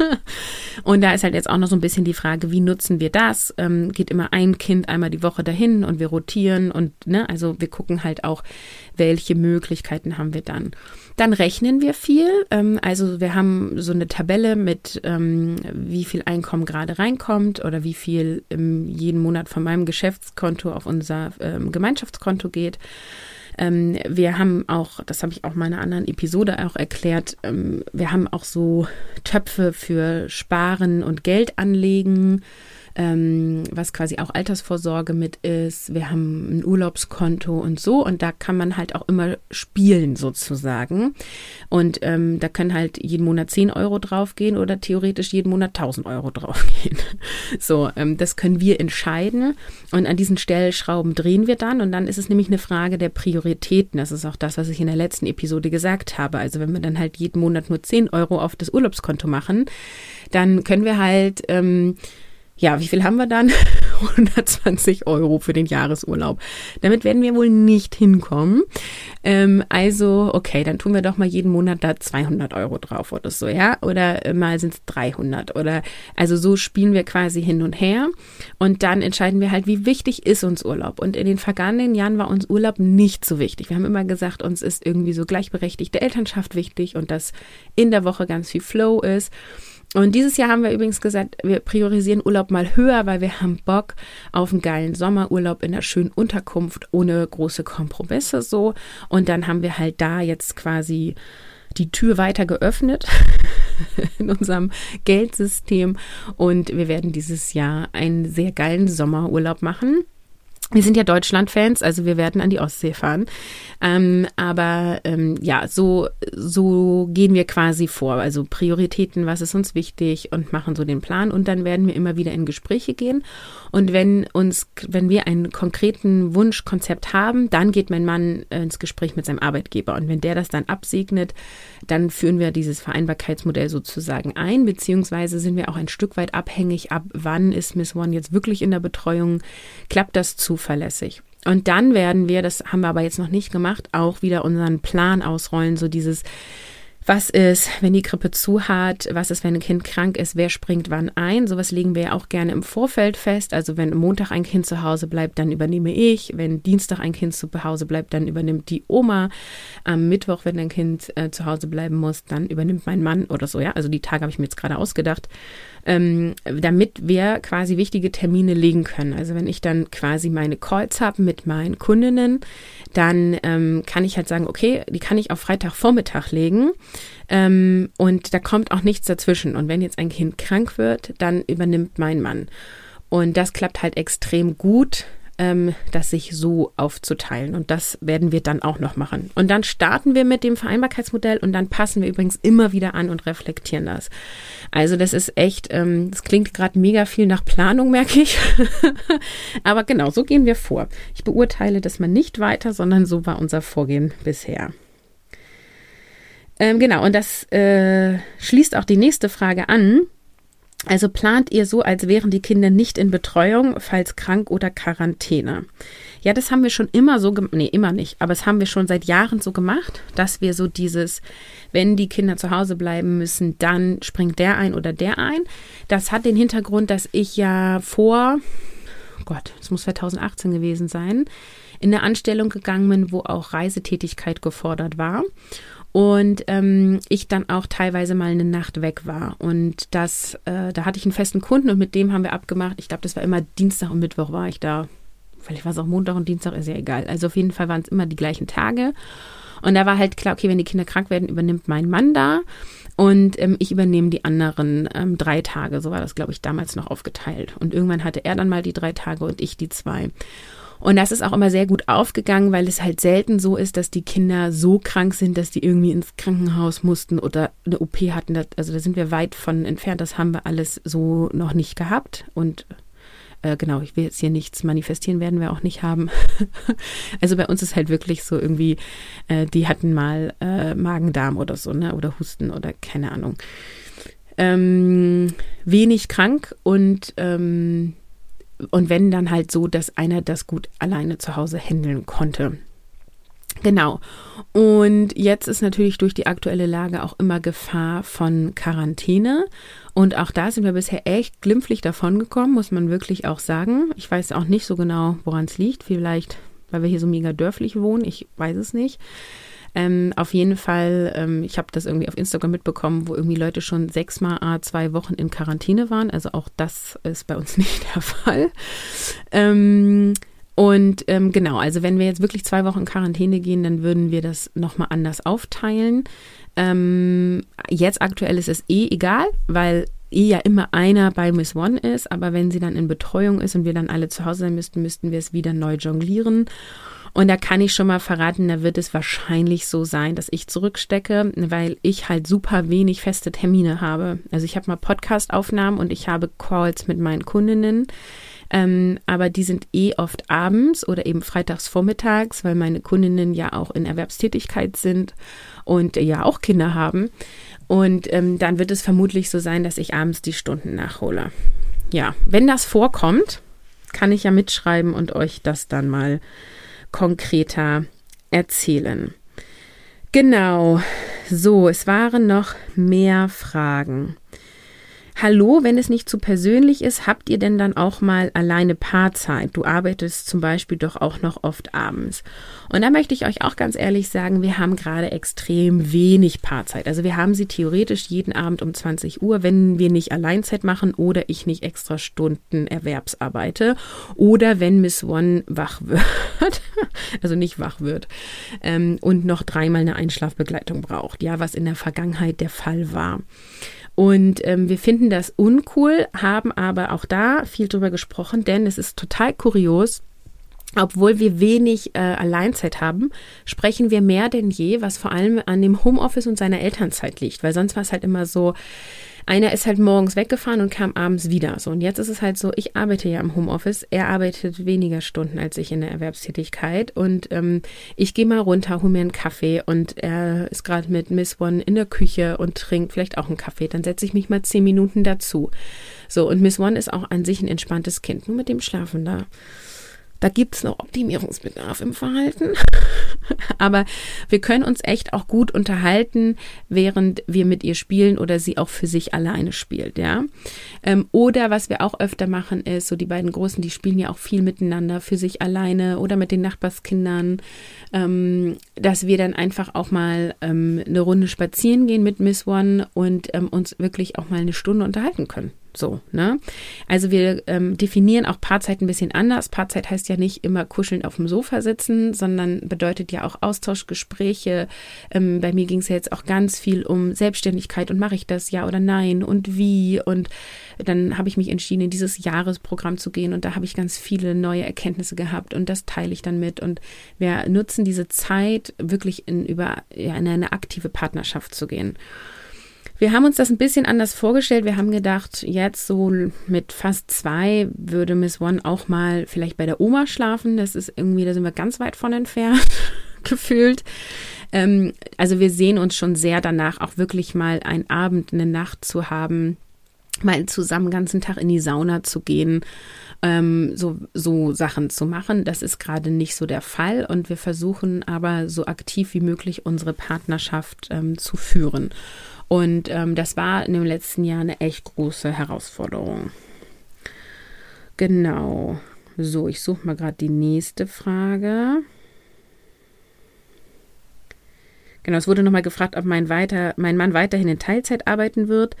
und da ist halt jetzt auch noch so ein bisschen die Frage, wie nutzen wir das? Ähm, geht immer ein Kind einmal die Woche dahin und wir rotieren und ne, also wir gucken halt auch, welche Möglichkeiten haben wir dann. Dann rechnen wir viel. Ähm, also wir haben so eine Tabelle mit, ähm, wie viel Einkommen gerade reinkommt oder wie viel ähm, jeden Monat von meinem Geschäftskonto auf unser ähm, Gemeinschaftskonto geht. Ähm, wir haben auch, das habe ich auch in einer anderen Episode auch erklärt, ähm, wir haben auch so Töpfe für Sparen und Geld anlegen ähm, was quasi auch Altersvorsorge mit ist. Wir haben ein Urlaubskonto und so und da kann man halt auch immer spielen sozusagen. Und ähm, da können halt jeden Monat 10 Euro draufgehen oder theoretisch jeden Monat 1000 Euro draufgehen. So, ähm, das können wir entscheiden und an diesen Stellschrauben drehen wir dann und dann ist es nämlich eine Frage der Prioritäten. Das ist auch das, was ich in der letzten Episode gesagt habe. Also wenn wir dann halt jeden Monat nur 10 Euro auf das Urlaubskonto machen, dann können wir halt ähm, ja, wie viel haben wir dann? 120 Euro für den Jahresurlaub. Damit werden wir wohl nicht hinkommen. Ähm, also, okay, dann tun wir doch mal jeden Monat da 200 Euro drauf oder so, ja? Oder äh, mal sind es 300 oder, also so spielen wir quasi hin und her. Und dann entscheiden wir halt, wie wichtig ist uns Urlaub. Und in den vergangenen Jahren war uns Urlaub nicht so wichtig. Wir haben immer gesagt, uns ist irgendwie so gleichberechtigte Elternschaft wichtig und dass in der Woche ganz viel Flow ist. Und dieses Jahr haben wir übrigens gesagt, wir priorisieren Urlaub mal höher, weil wir haben Bock auf einen geilen Sommerurlaub in einer schönen Unterkunft ohne große Kompromisse so. Und dann haben wir halt da jetzt quasi die Tür weiter geöffnet in unserem Geldsystem und wir werden dieses Jahr einen sehr geilen Sommerurlaub machen. Wir sind ja Deutschland-Fans, also wir werden an die Ostsee fahren. Ähm, aber ähm, ja, so, so gehen wir quasi vor. Also Prioritäten, was ist uns wichtig und machen so den Plan. Und dann werden wir immer wieder in Gespräche gehen. Und wenn uns, wenn wir einen konkreten Wunschkonzept haben, dann geht mein Mann ins Gespräch mit seinem Arbeitgeber. Und wenn der das dann absegnet, dann führen wir dieses Vereinbarkeitsmodell sozusagen ein, beziehungsweise sind wir auch ein Stück weit abhängig, ab wann ist Miss One jetzt wirklich in der Betreuung, klappt das zuverlässig. Und dann werden wir, das haben wir aber jetzt noch nicht gemacht, auch wieder unseren Plan ausrollen, so dieses Was ist, wenn die Grippe zu hat? Was ist, wenn ein Kind krank ist? Wer springt wann ein? Sowas legen wir ja auch gerne im Vorfeld fest. Also wenn Montag ein Kind zu Hause bleibt, dann übernehme ich. Wenn Dienstag ein Kind zu Hause bleibt, dann übernimmt die Oma. Am Mittwoch, wenn ein Kind äh, zu Hause bleiben muss, dann übernimmt mein Mann oder so. Ja, also die Tage habe ich mir jetzt gerade ausgedacht, ähm, damit wir quasi wichtige Termine legen können. Also wenn ich dann quasi meine Calls habe mit meinen Kundinnen, dann ähm, kann ich halt sagen, okay, die kann ich auf Freitagvormittag legen. Ähm, und da kommt auch nichts dazwischen. Und wenn jetzt ein Kind krank wird, dann übernimmt mein Mann. Und das klappt halt extrem gut, ähm, das sich so aufzuteilen. Und das werden wir dann auch noch machen. Und dann starten wir mit dem Vereinbarkeitsmodell und dann passen wir übrigens immer wieder an und reflektieren das. Also das ist echt, ähm, das klingt gerade mega viel nach Planung, merke ich. Aber genau, so gehen wir vor. Ich beurteile das mal nicht weiter, sondern so war unser Vorgehen bisher. Ähm, genau, und das äh, schließt auch die nächste Frage an. Also plant ihr so, als wären die Kinder nicht in Betreuung, falls krank oder Quarantäne. Ja, das haben wir schon immer so gemacht. Nee, immer nicht. Aber das haben wir schon seit Jahren so gemacht, dass wir so dieses, wenn die Kinder zu Hause bleiben müssen, dann springt der ein oder der ein. Das hat den Hintergrund, dass ich ja vor, Gott, es muss 2018 gewesen sein, in eine Anstellung gegangen bin, wo auch Reisetätigkeit gefordert war und ähm, ich dann auch teilweise mal eine Nacht weg war. Und das, äh, da hatte ich einen festen Kunden und mit dem haben wir abgemacht. Ich glaube, das war immer Dienstag und Mittwoch war ich da. Vielleicht war es auch Montag und Dienstag, ist ja egal. Also auf jeden Fall waren es immer die gleichen Tage. Und da war halt klar, okay, wenn die Kinder krank werden, übernimmt mein Mann da. Und ähm, ich übernehme die anderen ähm, drei Tage. So war das, glaube ich, damals noch aufgeteilt. Und irgendwann hatte er dann mal die drei Tage und ich die zwei. Und das ist auch immer sehr gut aufgegangen, weil es halt selten so ist, dass die Kinder so krank sind, dass die irgendwie ins Krankenhaus mussten oder eine OP hatten. Also da sind wir weit von entfernt. Das haben wir alles so noch nicht gehabt. Und äh, genau, ich will jetzt hier nichts manifestieren, werden wir auch nicht haben. also bei uns ist halt wirklich so irgendwie, äh, die hatten mal äh, Magen-Darm oder so, ne? Oder Husten oder keine Ahnung. Ähm, wenig krank und ähm, und wenn dann halt so, dass einer das gut alleine zu Hause handeln konnte. Genau. Und jetzt ist natürlich durch die aktuelle Lage auch immer Gefahr von Quarantäne. Und auch da sind wir bisher echt glimpflich davon gekommen, muss man wirklich auch sagen. Ich weiß auch nicht so genau, woran es liegt. Vielleicht, weil wir hier so mega dörflich wohnen. Ich weiß es nicht. Ähm, auf jeden Fall, ähm, ich habe das irgendwie auf Instagram mitbekommen, wo irgendwie Leute schon sechsmal a zwei Wochen in Quarantäne waren. Also auch das ist bei uns nicht der Fall. Ähm, und ähm, genau, also wenn wir jetzt wirklich zwei Wochen in Quarantäne gehen, dann würden wir das nochmal anders aufteilen. Ähm, jetzt aktuell ist es eh egal, weil eh ja immer einer bei Miss One ist, aber wenn sie dann in Betreuung ist und wir dann alle zu Hause sein müssten, müssten wir es wieder neu jonglieren. Und da kann ich schon mal verraten, da wird es wahrscheinlich so sein, dass ich zurückstecke, weil ich halt super wenig feste Termine habe. Also ich habe mal Podcast-Aufnahmen und ich habe Calls mit meinen Kundinnen. Ähm, aber die sind eh oft abends oder eben freitags vormittags, weil meine Kundinnen ja auch in Erwerbstätigkeit sind und ja auch Kinder haben. Und ähm, dann wird es vermutlich so sein, dass ich abends die Stunden nachhole. Ja, wenn das vorkommt, kann ich ja mitschreiben und euch das dann mal konkreter erzählen. Genau, so, es waren noch mehr Fragen. Hallo, wenn es nicht zu persönlich ist, habt ihr denn dann auch mal alleine Paarzeit? Du arbeitest zum Beispiel doch auch noch oft abends. Und da möchte ich euch auch ganz ehrlich sagen, wir haben gerade extrem wenig Paarzeit. Also wir haben sie theoretisch jeden Abend um 20 Uhr, wenn wir nicht Alleinzeit machen oder ich nicht extra Stunden Erwerbsarbeite oder wenn Miss One wach wird, also nicht wach wird ähm, und noch dreimal eine Einschlafbegleitung braucht. Ja, was in der Vergangenheit der Fall war. Und ähm, wir finden das uncool, haben aber auch da viel drüber gesprochen, denn es ist total kurios. Obwohl wir wenig äh, Alleinzeit haben, sprechen wir mehr denn je, was vor allem an dem Homeoffice und seiner Elternzeit liegt. Weil sonst war es halt immer so, einer ist halt morgens weggefahren und kam abends wieder. So, und jetzt ist es halt so, ich arbeite ja im Homeoffice, er arbeitet weniger Stunden als ich in der Erwerbstätigkeit. Und ähm, ich gehe mal runter, hole mir einen Kaffee und er ist gerade mit Miss One in der Küche und trinkt vielleicht auch einen Kaffee. Dann setze ich mich mal zehn Minuten dazu. So, und Miss One ist auch an sich ein entspanntes Kind, nur mit dem Schlafen da Da gibt es noch Optimierungsbedarf im Verhalten. Aber wir können uns echt auch gut unterhalten, während wir mit ihr spielen oder sie auch für sich alleine spielt, ja. Ähm, oder was wir auch öfter machen, ist, so die beiden Großen, die spielen ja auch viel miteinander für sich alleine oder mit den Nachbarskindern, ähm, dass wir dann einfach auch mal ähm, eine Runde spazieren gehen mit Miss One und ähm, uns wirklich auch mal eine Stunde unterhalten können. So, ne? Also wir ähm, definieren auch Paarzeit ein bisschen anders. Paarzeit heißt ja nicht immer kuscheln auf dem Sofa sitzen, sondern bedeutet ja auch Austauschgespräche. Ähm, bei mir ging es ja jetzt auch ganz viel um Selbstständigkeit und mache ich das ja oder nein und wie. Und dann habe ich mich entschieden, in dieses Jahresprogramm zu gehen und da habe ich ganz viele neue Erkenntnisse gehabt und das teile ich dann mit. Und wir nutzen diese Zeit wirklich in, über ja, in eine aktive Partnerschaft zu gehen. Wir haben uns das ein bisschen anders vorgestellt. Wir haben gedacht, jetzt so mit fast zwei würde Miss One auch mal vielleicht bei der Oma schlafen. Das ist irgendwie, da sind wir ganz weit von entfernt gefühlt. Ähm, also wir sehen uns schon sehr danach, auch wirklich mal einen Abend, eine Nacht zu haben, mal zusammen ganzen Tag in die Sauna zu gehen, ähm, so, so Sachen zu machen. Das ist gerade nicht so der Fall und wir versuchen aber so aktiv wie möglich unsere Partnerschaft ähm, zu führen. Und ähm, das war in dem letzten Jahr eine echt große Herausforderung. Genau. So, ich suche mal gerade die nächste Frage. Genau, es wurde nochmal gefragt, ob mein, weiter, mein Mann weiterhin in Teilzeit arbeiten wird.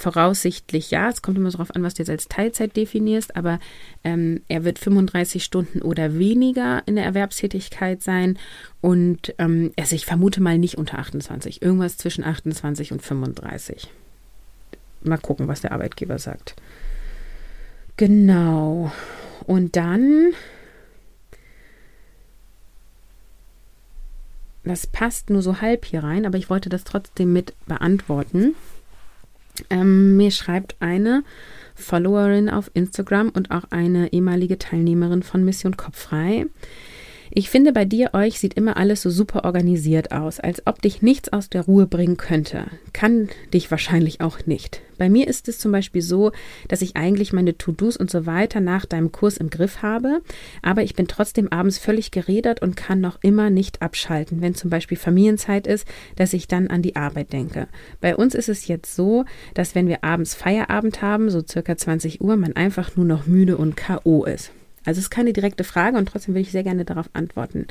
Voraussichtlich ja. Es kommt immer darauf an, was du jetzt als Teilzeit definierst, aber ähm, er wird 35 Stunden oder weniger in der Erwerbstätigkeit sein und ähm, also ich vermute mal nicht unter 28. Irgendwas zwischen 28 und 35. Mal gucken, was der Arbeitgeber sagt. Genau. Und dann das passt nur so halb hier rein, aber ich wollte das trotzdem mit beantworten. Ähm, mir schreibt eine Followerin auf Instagram und auch eine ehemalige Teilnehmerin von Mission Kopffrei. Ich finde, bei dir, euch sieht immer alles so super organisiert aus, als ob dich nichts aus der Ruhe bringen könnte. Kann dich wahrscheinlich auch nicht. Bei mir ist es zum Beispiel so, dass ich eigentlich meine To-Dos und so weiter nach deinem Kurs im Griff habe, aber ich bin trotzdem abends völlig geredert und kann noch immer nicht abschalten, wenn zum Beispiel Familienzeit ist, dass ich dann an die Arbeit denke. Bei uns ist es jetzt so, dass wenn wir abends Feierabend haben, so circa 20 Uhr, man einfach nur noch müde und K.O. ist. Also es ist keine direkte Frage und trotzdem will ich sehr gerne darauf antworten.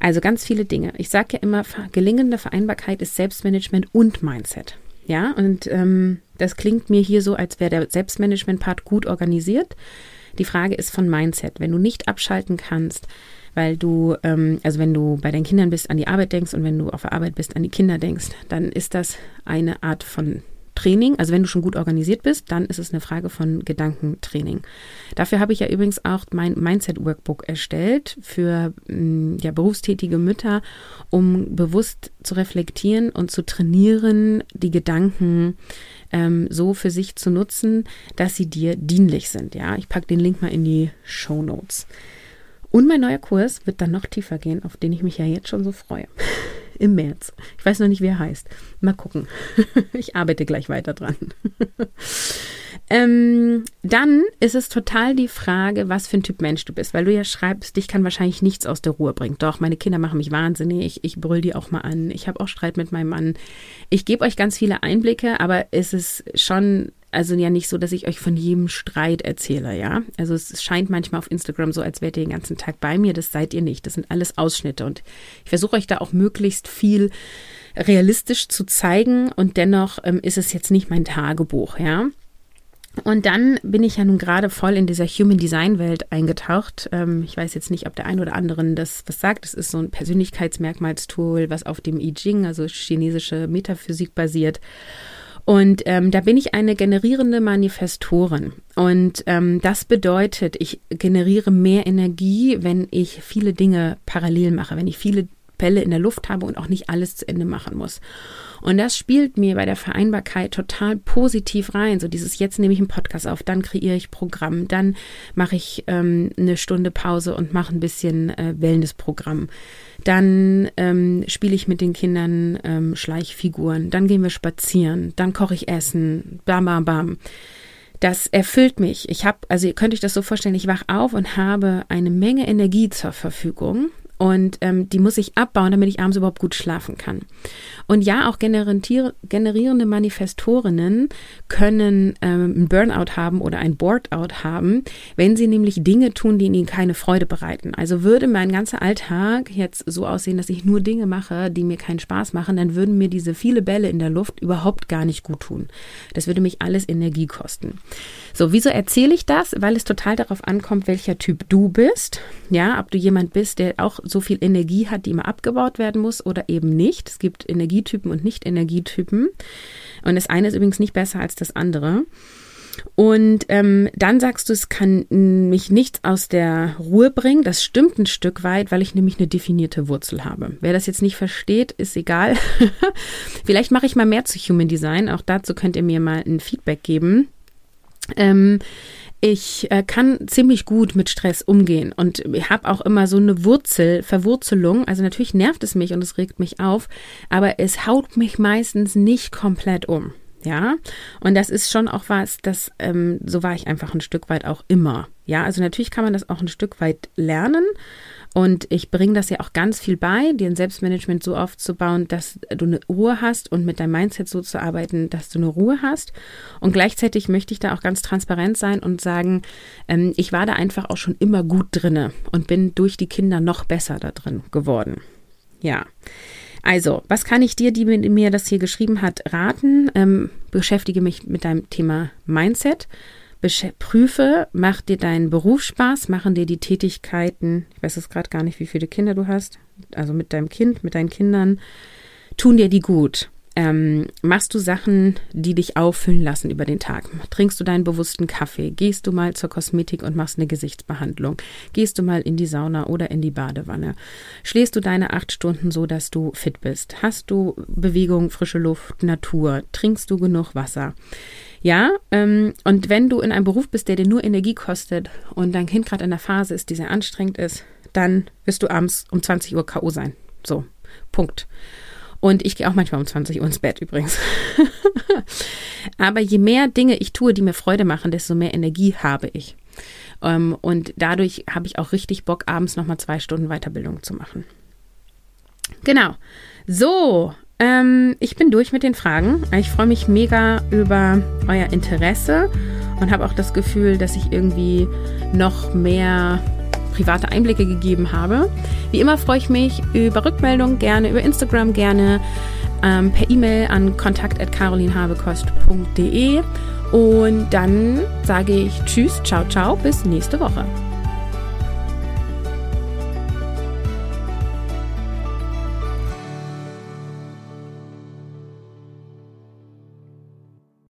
Also ganz viele Dinge. Ich sage ja immer, gelingende Vereinbarkeit ist Selbstmanagement und Mindset. Ja, und ähm, das klingt mir hier so, als wäre der Selbstmanagement-Part gut organisiert. Die Frage ist von Mindset. Wenn du nicht abschalten kannst, weil du, ähm, also wenn du bei deinen Kindern bist, an die Arbeit denkst und wenn du auf der Arbeit bist, an die Kinder denkst, dann ist das eine Art von Training. Also wenn du schon gut organisiert bist, dann ist es eine Frage von Gedankentraining. Dafür habe ich ja übrigens auch mein Mindset Workbook erstellt für mm, ja, berufstätige Mütter, um bewusst zu reflektieren und zu trainieren, die Gedanken ähm, so für sich zu nutzen, dass sie dir dienlich sind. Ja, ich packe den Link mal in die Show Notes. Und mein neuer Kurs wird dann noch tiefer gehen, auf den ich mich ja jetzt schon so freue im März. Ich weiß noch nicht, wie er heißt. Mal gucken. ich arbeite gleich weiter dran. ähm, dann ist es total die Frage, was für ein Typ Mensch du bist, weil du ja schreibst, dich kann wahrscheinlich nichts aus der Ruhe bringen. Doch, meine Kinder machen mich wahnsinnig. Ich brüll die auch mal an. Ich habe auch Streit mit meinem Mann. Ich gebe euch ganz viele Einblicke, aber es ist schon also ja nicht so, dass ich euch von jedem Streit erzähle, ja. Also es scheint manchmal auf Instagram so, als wärt ihr den ganzen Tag bei mir. Das seid ihr nicht. Das sind alles Ausschnitte. Und ich versuche euch da auch möglichst viel realistisch zu zeigen. Und dennoch ähm, ist es jetzt nicht mein Tagebuch, ja. Und dann bin ich ja nun gerade voll in dieser Human Design Welt eingetaucht. Ähm, ich weiß jetzt nicht, ob der ein oder anderen das was sagt. Das ist so ein Persönlichkeitsmerkmalstool, was auf dem I Ching, also chinesische Metaphysik basiert. Und ähm, da bin ich eine generierende Manifestorin. Und ähm, das bedeutet, ich generiere mehr Energie, wenn ich viele Dinge parallel mache, wenn ich viele Bälle in der Luft habe und auch nicht alles zu Ende machen muss. Und das spielt mir bei der Vereinbarkeit total positiv rein. So dieses, jetzt nehme ich einen Podcast auf, dann kreiere ich Programm, dann mache ich ähm, eine Stunde Pause und mache ein bisschen äh, Wellnessprogramm. Dann ähm, spiele ich mit den Kindern ähm, Schleichfiguren, dann gehen wir spazieren, dann koche ich Essen, bam, bam, bam. Das erfüllt mich. Ich habe, also ihr könnt euch das so vorstellen, ich wach auf und habe eine Menge Energie zur Verfügung und ähm, die muss ich abbauen, damit ich abends überhaupt gut schlafen kann. Und ja, auch generierende Manifestorinnen können ähm, ein Burnout haben oder ein Boardout haben, wenn sie nämlich Dinge tun, die ihnen keine Freude bereiten. Also würde mein ganzer Alltag jetzt so aussehen, dass ich nur Dinge mache, die mir keinen Spaß machen, dann würden mir diese viele Bälle in der Luft überhaupt gar nicht gut tun. Das würde mich alles Energie kosten. So, wieso erzähle ich das? Weil es total darauf ankommt, welcher Typ du bist. Ja, ob du jemand bist, der auch so viel Energie hat, die immer abgebaut werden muss oder eben nicht. Es gibt Energietypen und Nicht-Energietypen. Und das eine ist übrigens nicht besser als das andere. Und ähm, dann sagst du, es kann mich nichts aus der Ruhe bringen. Das stimmt ein Stück weit, weil ich nämlich eine definierte Wurzel habe. Wer das jetzt nicht versteht, ist egal. Vielleicht mache ich mal mehr zu Human Design. Auch dazu könnt ihr mir mal ein Feedback geben. Ähm, ich äh, kann ziemlich gut mit Stress umgehen und habe auch immer so eine Wurzel, Verwurzelung. Also natürlich nervt es mich und es regt mich auf, aber es haut mich meistens nicht komplett um. Ja, und das ist schon auch was, das, ähm, so war ich einfach ein Stück weit auch immer. Ja, also natürlich kann man das auch ein Stück weit lernen und ich bringe das ja auch ganz viel bei, dir ein Selbstmanagement so aufzubauen, dass du eine Ruhe hast und mit deinem Mindset so zu arbeiten, dass du eine Ruhe hast. Und gleichzeitig möchte ich da auch ganz transparent sein und sagen, ähm, ich war da einfach auch schon immer gut drinne und bin durch die Kinder noch besser da drin geworden. Ja. Also, was kann ich dir, die mir das hier geschrieben hat, raten? Ähm, beschäftige mich mit deinem Thema Mindset prüfe, macht dir deinen Beruf Spaß, machen dir die Tätigkeiten, ich weiß jetzt gerade gar nicht, wie viele Kinder du hast, also mit deinem Kind, mit deinen Kindern, tun dir die gut. Ähm, machst du Sachen, die dich auffüllen lassen über den Tag? Trinkst du deinen bewussten Kaffee? Gehst du mal zur Kosmetik und machst eine Gesichtsbehandlung? Gehst du mal in die Sauna oder in die Badewanne? Schläfst du deine acht Stunden so, dass du fit bist? Hast du Bewegung, frische Luft, Natur? Trinkst du genug Wasser? Ja, ähm, und wenn du in einem Beruf bist, der dir nur Energie kostet und dein Kind gerade in der Phase ist, die sehr anstrengend ist, dann wirst du abends um 20 Uhr K.O. sein. So, Punkt. Und ich gehe auch manchmal um 20 Uhr ins Bett übrigens. Aber je mehr Dinge ich tue, die mir Freude machen, desto mehr Energie habe ich. Ähm, und dadurch habe ich auch richtig Bock, abends nochmal zwei Stunden Weiterbildung zu machen. Genau. So, ähm, ich bin durch mit den Fragen. Ich freue mich mega über euer Interesse und habe auch das Gefühl, dass ich irgendwie noch mehr private Einblicke gegeben habe. Wie immer freue ich mich über Rückmeldungen gerne, über Instagram gerne, ähm, per E-Mail an kontakt.carolinhabekost.de und dann sage ich Tschüss, ciao, ciao, bis nächste Woche.